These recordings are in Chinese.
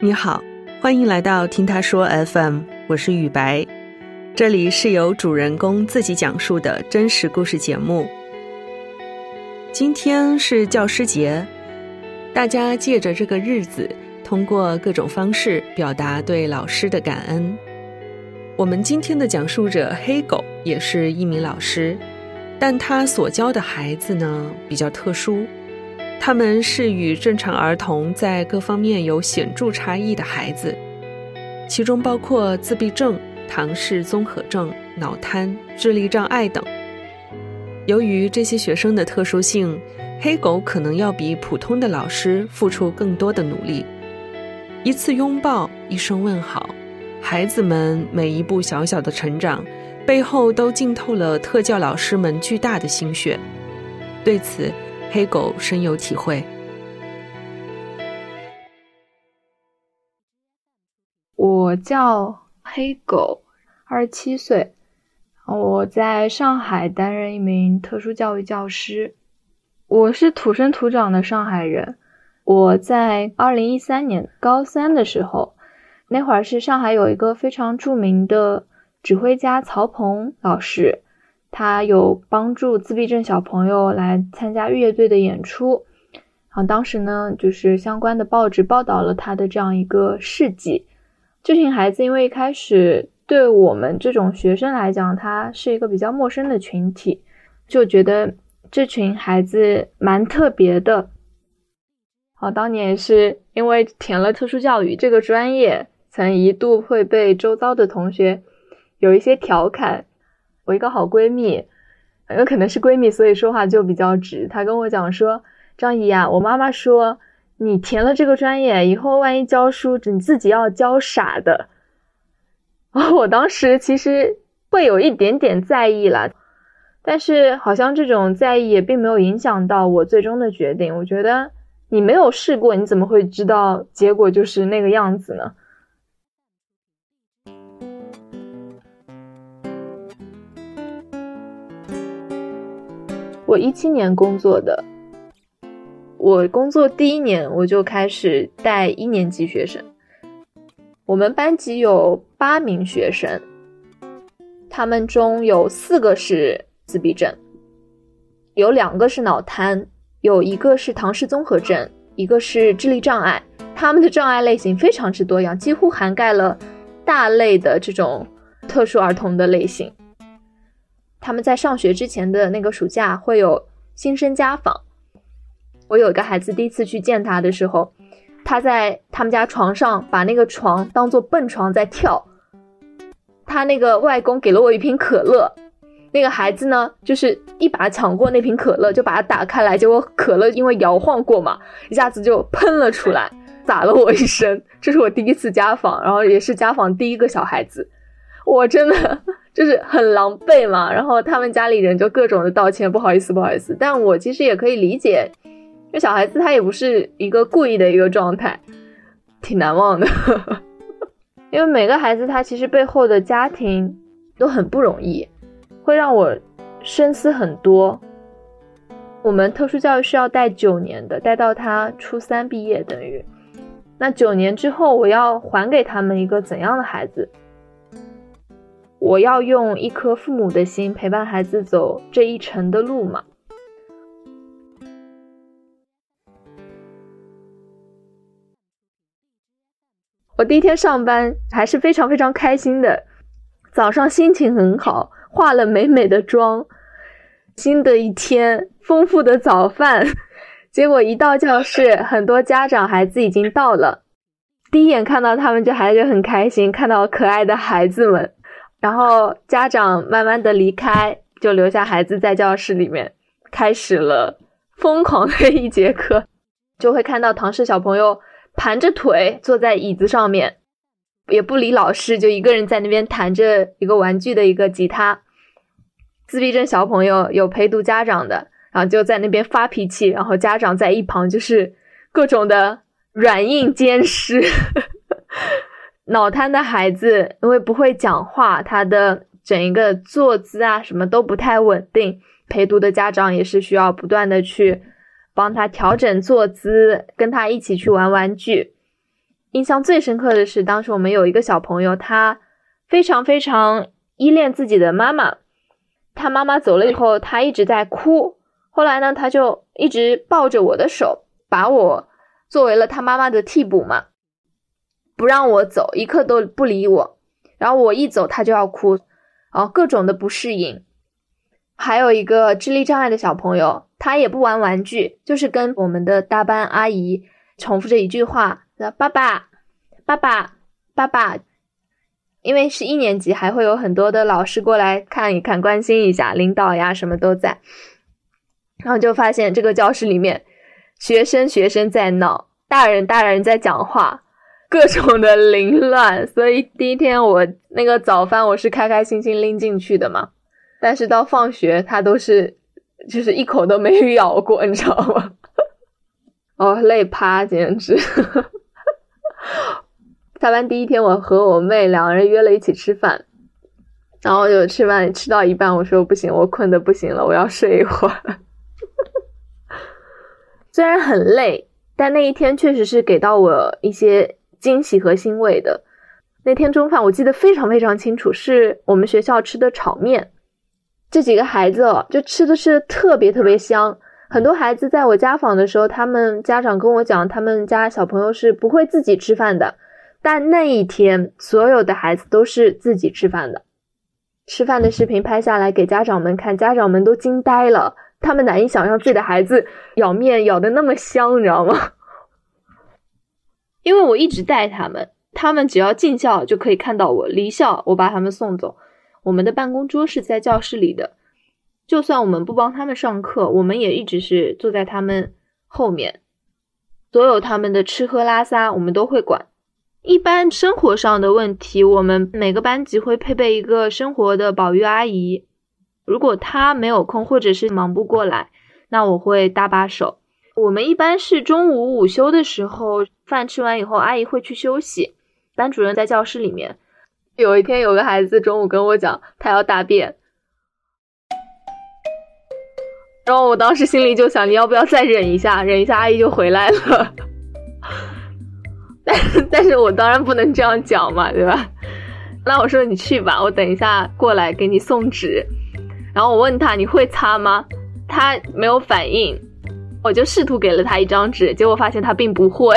你好，欢迎来到听他说 FM，我是雨白，这里是由主人公自己讲述的真实故事节目。今天是教师节，大家借着这个日子，通过各种方式表达对老师的感恩。我们今天的讲述者黑狗也是一名老师，但他所教的孩子呢比较特殊。他们是与正常儿童在各方面有显著差异的孩子，其中包括自闭症、唐氏综合症、脑瘫、智力障碍等。由于这些学生的特殊性，黑狗可能要比普通的老师付出更多的努力。一次拥抱，一声问好，孩子们每一步小小的成长，背后都浸透了特教老师们巨大的心血。对此，黑狗深有体会。我叫黑狗，二十七岁，我在上海担任一名特殊教育教师。我是土生土长的上海人。我在二零一三年高三的时候，那会儿是上海有一个非常著名的指挥家曹鹏老师。他有帮助自闭症小朋友来参加乐队的演出，然后当时呢，就是相关的报纸报道了他的这样一个事迹。这群孩子因为一开始对我们这种学生来讲，他是一个比较陌生的群体，就觉得这群孩子蛮特别的。好，当年是因为填了特殊教育这个专业，曾一度会被周遭的同学有一些调侃。我一个好闺蜜，有可能是闺蜜，所以说话就比较直。她跟我讲说：“张姨啊，我妈妈说你填了这个专业以后，万一教书，你自己要教傻的。”然后我当时其实会有一点点在意了，但是好像这种在意也并没有影响到我最终的决定。我觉得你没有试过，你怎么会知道结果就是那个样子呢？我一七年工作的，我工作第一年我就开始带一年级学生。我们班级有八名学生，他们中有四个是自闭症，有两个是脑瘫，有一个是唐氏综合症，一个是智力障碍。他们的障碍类型非常之多样，几乎涵盖了大类的这种特殊儿童的类型。他们在上学之前的那个暑假会有新生家访。我有一个孩子，第一次去见他的时候，他在他们家床上把那个床当做蹦床在跳。他那个外公给了我一瓶可乐，那个孩子呢，就是一把抢过那瓶可乐，就把它打开来，结果可乐因为摇晃过嘛，一下子就喷了出来，洒了我一身。这是我第一次家访，然后也是家访第一个小孩子，我真的。就是很狼狈嘛，然后他们家里人就各种的道歉，不好意思，不好意思。但我其实也可以理解，这小孩子他也不是一个故意的一个状态，挺难忘的。因为每个孩子他其实背后的家庭都很不容易，会让我深思很多。我们特殊教育是要带九年的，带到他初三毕业，等于那九年之后，我要还给他们一个怎样的孩子？我要用一颗父母的心陪伴孩子走这一程的路吗？我第一天上班还是非常非常开心的，早上心情很好，化了美美的妆，新的一天，丰富的早饭。结果一到教室，很多家长孩子已经到了，第一眼看到他们就还是很开心，看到可爱的孩子们。然后家长慢慢的离开，就留下孩子在教室里面，开始了疯狂的一节课。就会看到唐氏小朋友盘着腿坐在椅子上面，也不理老师，就一个人在那边弹着一个玩具的一个吉他。自闭症小朋友有陪读家长的，然后就在那边发脾气，然后家长在一旁就是各种的软硬兼施。脑瘫的孩子因为不会讲话，他的整一个坐姿啊什么都不太稳定，陪读的家长也是需要不断的去帮他调整坐姿，跟他一起去玩玩具。印象最深刻的是，当时我们有一个小朋友，他非常非常依恋自己的妈妈，他妈妈走了以后，他一直在哭。后来呢，他就一直抱着我的手，把我作为了他妈妈的替补嘛，不让我走，一刻都不理我。然后我一走，他就要哭，然后各种的不适应。还有一个智力障碍的小朋友，他也不玩玩具，就是跟我们的大班阿姨重复着一句话：“爸爸，爸爸，爸爸。”因为是一年级，还会有很多的老师过来看一看，关心一下，领导呀什么都在。然后就发现这个教室里面，学生学生在闹，大人大人在讲话，各种的凌乱。所以第一天我那个早饭我是开开心心拎进去的嘛。但是到放学，他都是就是一口都没有咬过，你知道吗？哦，累趴，简直！下班第一天，我和我妹两个人约了一起吃饭，然后就吃饭吃到一半，我说不行，我困的不行了，我要睡一会儿。虽然很累，但那一天确实是给到我一些惊喜和欣慰的。那天中饭我记得非常非常清楚，是我们学校吃的炒面。这几个孩子哦，就吃的是特别特别香。很多孩子在我家访的时候，他们家长跟我讲，他们家小朋友是不会自己吃饭的。但那一天，所有的孩子都是自己吃饭的。吃饭的视频拍下来给家长们看，家长们都惊呆了，他们难以想象自己的孩子咬面咬的那么香，你知道吗？因为我一直带他们，他们只要进校就可以看到我，离校我把他们送走。我们的办公桌是在教室里的，就算我们不帮他们上课，我们也一直是坐在他们后面，所有他们的吃喝拉撒我们都会管。一般生活上的问题，我们每个班级会配备一个生活的保育阿姨，如果她没有空或者是忙不过来，那我会搭把手。我们一般是中午午休的时候，饭吃完以后，阿姨会去休息，班主任在教室里面。有一天，有个孩子中午跟我讲，他要大便，然后我当时心里就想，你要不要再忍一下，忍一下，阿姨就回来了。但但是我当然不能这样讲嘛，对吧？那我说你去吧，我等一下过来给你送纸。然后我问他你会擦吗？他没有反应，我就试图给了他一张纸，结果发现他并不会。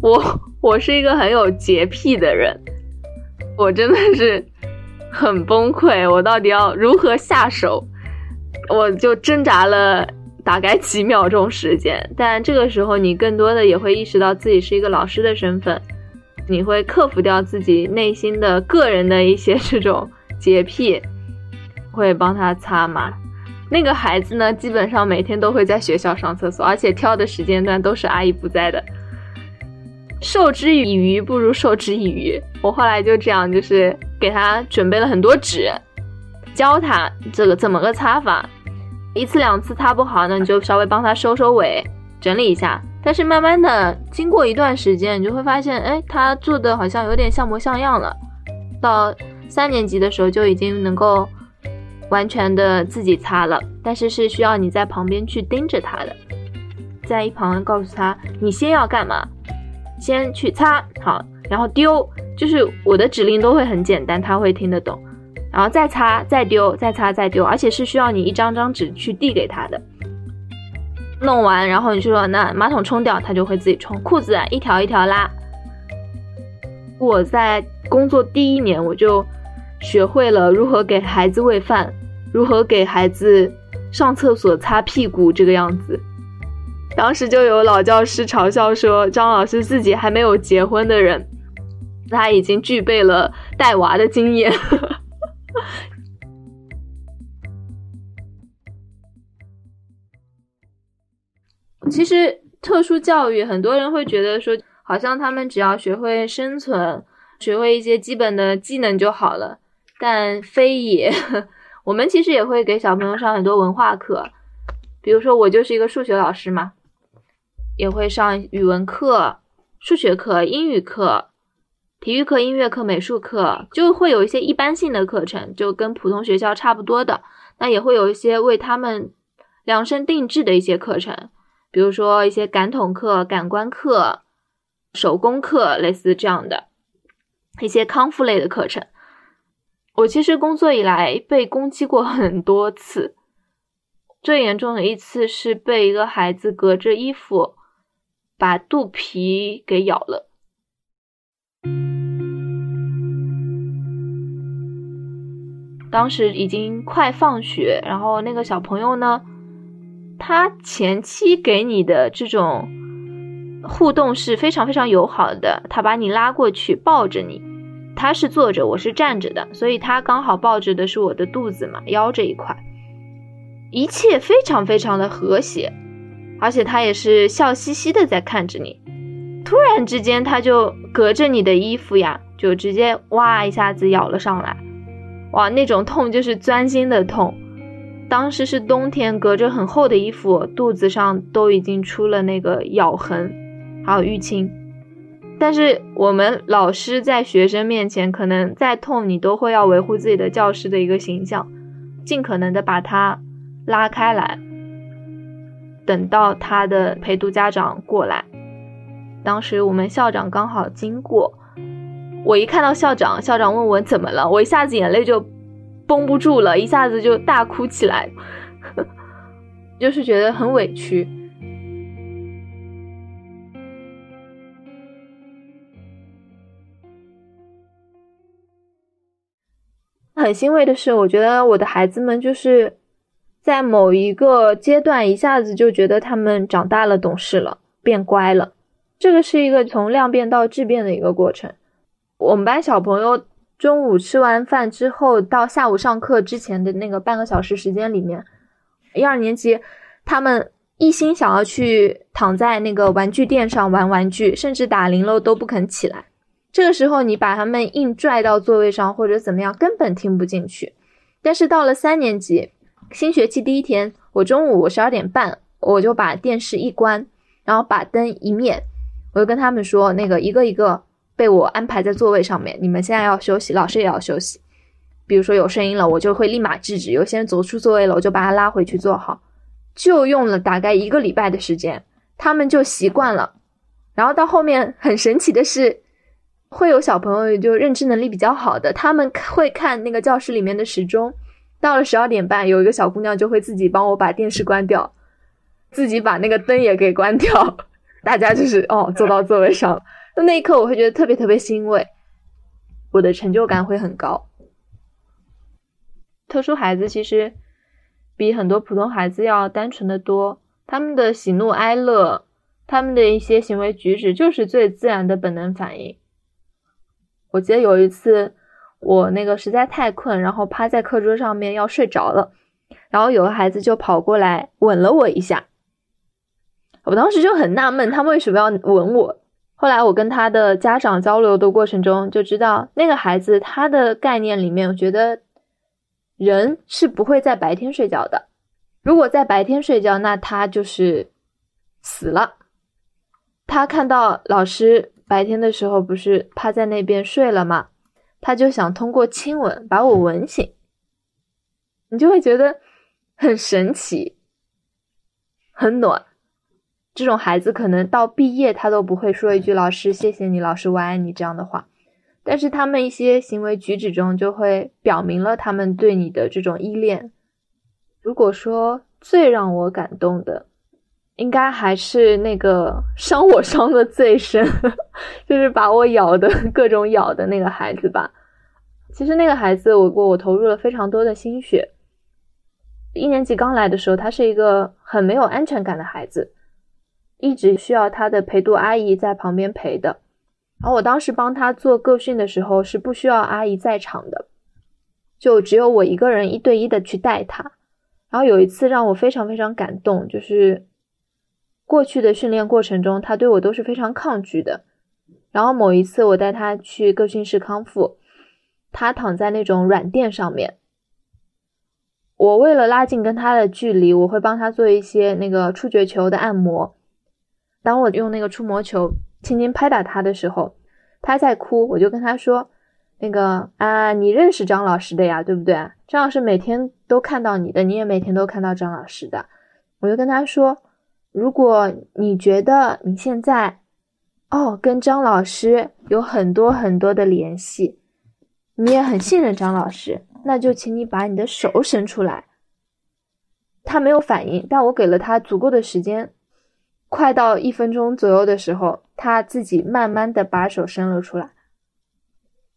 我我是一个很有洁癖的人。我真的是很崩溃，我到底要如何下手？我就挣扎了大概几秒钟时间，但这个时候你更多的也会意识到自己是一个老师的身份，你会克服掉自己内心的个人的一些这种洁癖，会帮他擦嘛。那个孩子呢，基本上每天都会在学校上厕所，而且挑的时间段都是阿姨不在的。授之以鱼不如授之以渔。我后来就这样，就是给他准备了很多纸，教他这个怎么个擦法。一次两次擦不好呢，你就稍微帮他收收尾，整理一下。但是慢慢的，经过一段时间，你就会发现，哎，他做的好像有点像模像样了。到三年级的时候，就已经能够完全的自己擦了，但是是需要你在旁边去盯着他的，在一旁告诉他，你先要干嘛。先去擦好，然后丢，就是我的指令都会很简单，他会听得懂。然后再擦，再丢，再擦，再丢，而且是需要你一张张纸去递给他的。弄完，然后你就说那马桶冲掉，他就会自己冲。裤子一条一条拉。我在工作第一年，我就学会了如何给孩子喂饭，如何给孩子上厕所、擦屁股这个样子。当时就有老教师嘲笑说：“张老师自己还没有结婚的人，他已经具备了带娃的经验。”其实特殊教育，很多人会觉得说，好像他们只要学会生存，学会一些基本的技能就好了，但非也。我们其实也会给小朋友上很多文化课，比如说我就是一个数学老师嘛。也会上语文课、数学课、英语课、体育课、音乐课、美术课，就会有一些一般性的课程，就跟普通学校差不多的。那也会有一些为他们量身定制的一些课程，比如说一些感统课、感官课，手工课，类似这样的一些康复类的课程。我其实工作以来被攻击过很多次，最严重的一次是被一个孩子隔着衣服把肚皮给咬了。当时已经快放学，然后那个小朋友呢，他前期给你的这种互动是非常非常友好的，他把你拉过去抱着你，他是坐着，我是站着的，所以他刚好抱着的是我的肚子嘛，腰这一块，一切非常非常的和谐，而且他也是笑嘻嘻的在看着你，突然之间他就隔着你的衣服呀，就直接哇一下子咬了上来。哇，那种痛就是钻心的痛。当时是冬天，隔着很厚的衣服，肚子上都已经出了那个咬痕，还有淤青。但是我们老师在学生面前，可能再痛，你都会要维护自己的教师的一个形象，尽可能的把他拉开来。等到他的陪读家长过来，当时我们校长刚好经过。我一看到校长，校长问我怎么了，我一下子眼泪就绷不住了，一下子就大哭起来，就是觉得很委屈。很欣慰的是，我觉得我的孩子们就是在某一个阶段，一下子就觉得他们长大了、懂事了、变乖了。这个是一个从量变到质变的一个过程。我们班小朋友中午吃完饭之后，到下午上课之前的那个半个小时时间里面，一二年级他们一心想要去躺在那个玩具垫上玩玩具，甚至打铃了都不肯起来。这个时候你把他们硬拽到座位上或者怎么样，根本听不进去。但是到了三年级，新学期第一天，我中午我十二点半我就把电视一关，然后把灯一灭，我就跟他们说，那个一个一个。被我安排在座位上面，你们现在要休息，老师也要休息。比如说有声音了，我就会立马制止；有些人走出座位了，我就把他拉回去坐好。就用了大概一个礼拜的时间，他们就习惯了。然后到后面很神奇的是，会有小朋友就认知能力比较好的，他们会看那个教室里面的时钟，到了十二点半，有一个小姑娘就会自己帮我把电视关掉，自己把那个灯也给关掉，大家就是哦坐到座位上了。那一刻，我会觉得特别特别欣慰，我的成就感会很高。特殊孩子其实比很多普通孩子要单纯的多，他们的喜怒哀乐，他们的一些行为举止，就是最自然的本能反应。我记得有一次，我那个实在太困，然后趴在课桌上面要睡着了，然后有个孩子就跑过来吻了我一下，我当时就很纳闷，他为什么要吻我？后来我跟他的家长交流的过程中，就知道那个孩子他的概念里面，我觉得人是不会在白天睡觉的。如果在白天睡觉，那他就是死了。他看到老师白天的时候不是趴在那边睡了吗？他就想通过亲吻把我吻醒。你就会觉得很神奇，很暖。这种孩子可能到毕业他都不会说一句“老师谢谢你，老师我爱你”这样的话，但是他们一些行为举止中就会表明了他们对你的这种依恋。如果说最让我感动的，应该还是那个伤我伤的最深，就是把我咬的 各种咬的那个孩子吧。其实那个孩子，我我我投入了非常多的心血。一年级刚来的时候，他是一个很没有安全感的孩子。一直需要他的陪读阿姨在旁边陪的，然后我当时帮他做个训的时候是不需要阿姨在场的，就只有我一个人一对一的去带他。然后有一次让我非常非常感动，就是过去的训练过程中他对我都是非常抗拒的。然后某一次我带他去个训室康复，他躺在那种软垫上面，我为了拉近跟他的距离，我会帮他做一些那个触觉球的按摩。当我用那个触摸球轻轻拍打他的时候，他在哭，我就跟他说：“那个啊，你认识张老师的呀，对不对？张老师每天都看到你的，你也每天都看到张老师的。”我就跟他说：“如果你觉得你现在哦，跟张老师有很多很多的联系，你也很信任张老师，那就请你把你的手伸出来。他没有反应，但我给了他足够的时间，快到一分钟左右的时候，他自己慢慢的把手伸了出来。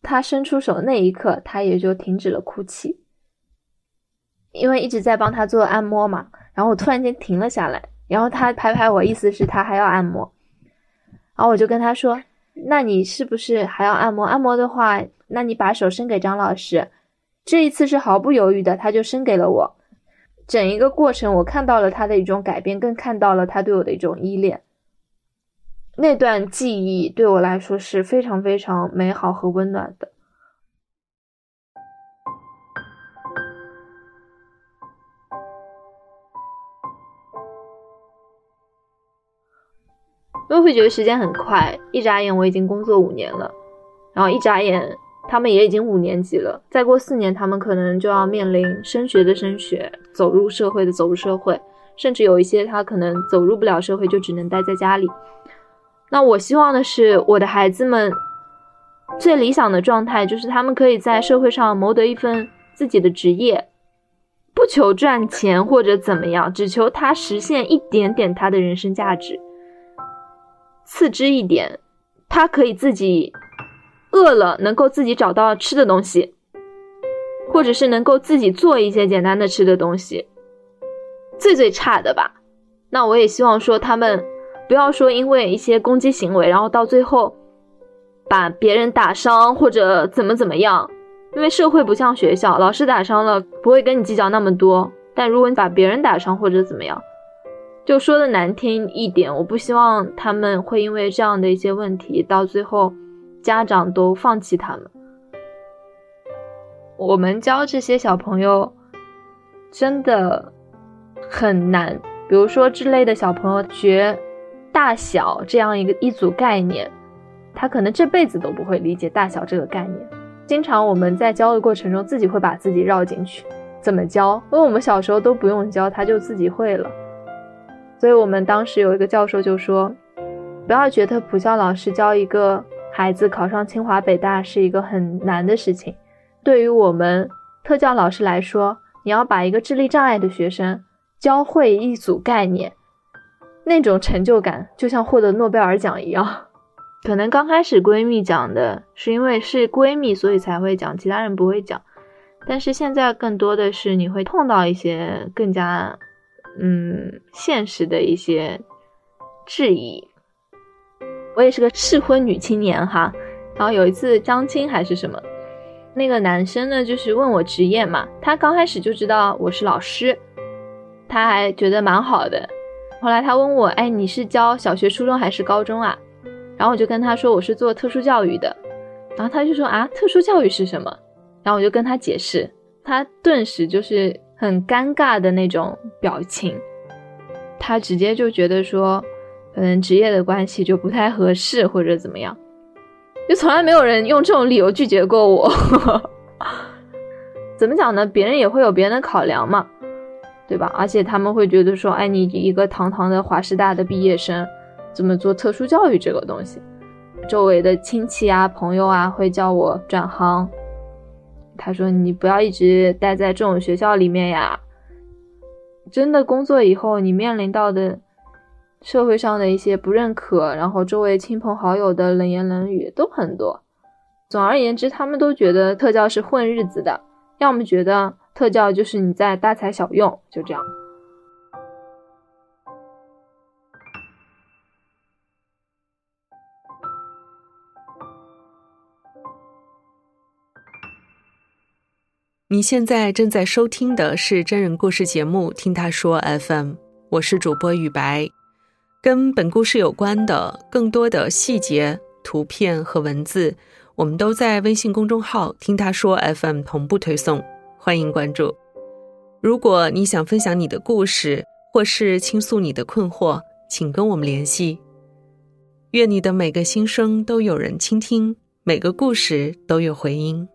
他伸出手那一刻，他也就停止了哭泣，因为一直在帮他做按摩嘛。然后我突然间停了下来，然后他拍拍我，意思是他还要按摩。然后我就跟他说：“那你是不是还要按摩？按摩的话，那你把手伸给张老师。”这一次是毫不犹豫的，他就伸给了我。整一个过程，我看到了他的一种改变，更看到了他对我的一种依恋。那段记忆对我来说是非常非常美好和温暖的。就会觉得时间很快，一眨眼我已经工作五年了，然后一眨眼他们也已经五年级了，再过四年他们可能就要面临升学的升学，走入社会的走入社会，甚至有一些他可能走入不了社会，就只能待在家里。那我希望的是，我的孩子们最理想的状态就是他们可以在社会上谋得一份自己的职业，不求赚钱或者怎么样，只求他实现一点点他的人生价值。次之一点，他可以自己饿了能够自己找到吃的东西，或者是能够自己做一些简单的吃的东西。最最差的吧，那我也希望说他们不要说因为一些攻击行为，然后到最后把别人打伤或者怎么怎么样。因为社会不像学校，老师打伤了不会跟你计较那么多，但如果你把别人打伤或者怎么样。就说的难听一点，我不希望他们会因为这样的一些问题，到最后家长都放弃他们。我们教这些小朋友真的很难，比如说之类的小朋友学大小这样一个一组概念，他可能这辈子都不会理解大小这个概念。经常我们在教的过程中，自己会把自己绕进去，怎么教？因为我们小时候都不用教，他就自己会了。所以我们当时有一个教授就说：“不要觉得普教老师教一个孩子考上清华北大是一个很难的事情。对于我们特教老师来说，你要把一个智力障碍的学生教会一组概念，那种成就感就像获得诺贝尔奖一样。可能刚开始闺蜜讲的是因为是闺蜜，所以才会讲，其他人不会讲。但是现在更多的是你会碰到一些更加……”嗯，现实的一些质疑。我也是个适婚女青年哈，然后有一次相亲还是什么，那个男生呢就是问我职业嘛，他刚开始就知道我是老师，他还觉得蛮好的。后来他问我，哎，你是教小学、初中还是高中啊？然后我就跟他说我是做特殊教育的，然后他就说啊，特殊教育是什么？然后我就跟他解释，他顿时就是。很尴尬的那种表情，他直接就觉得说，可能职业的关系就不太合适或者怎么样，就从来没有人用这种理由拒绝过我。怎么讲呢？别人也会有别人的考量嘛，对吧？而且他们会觉得说，哎，你一个堂堂的华师大的毕业生，怎么做特殊教育这个东西？周围的亲戚啊、朋友啊会叫我转行。他说：“你不要一直待在这种学校里面呀，真的工作以后，你面临到的社会上的一些不认可，然后周围亲朋好友的冷言冷语都很多。总而言之，他们都觉得特教是混日子的，要么觉得特教就是你在大材小用，就这样。”你现在正在收听的是真人故事节目《听他说 FM》，我是主播雨白。跟本故事有关的更多的细节、图片和文字，我们都在微信公众号“听他说 FM” 同步推送，欢迎关注。如果你想分享你的故事，或是倾诉你的困惑，请跟我们联系。愿你的每个心声都有人倾听，每个故事都有回音。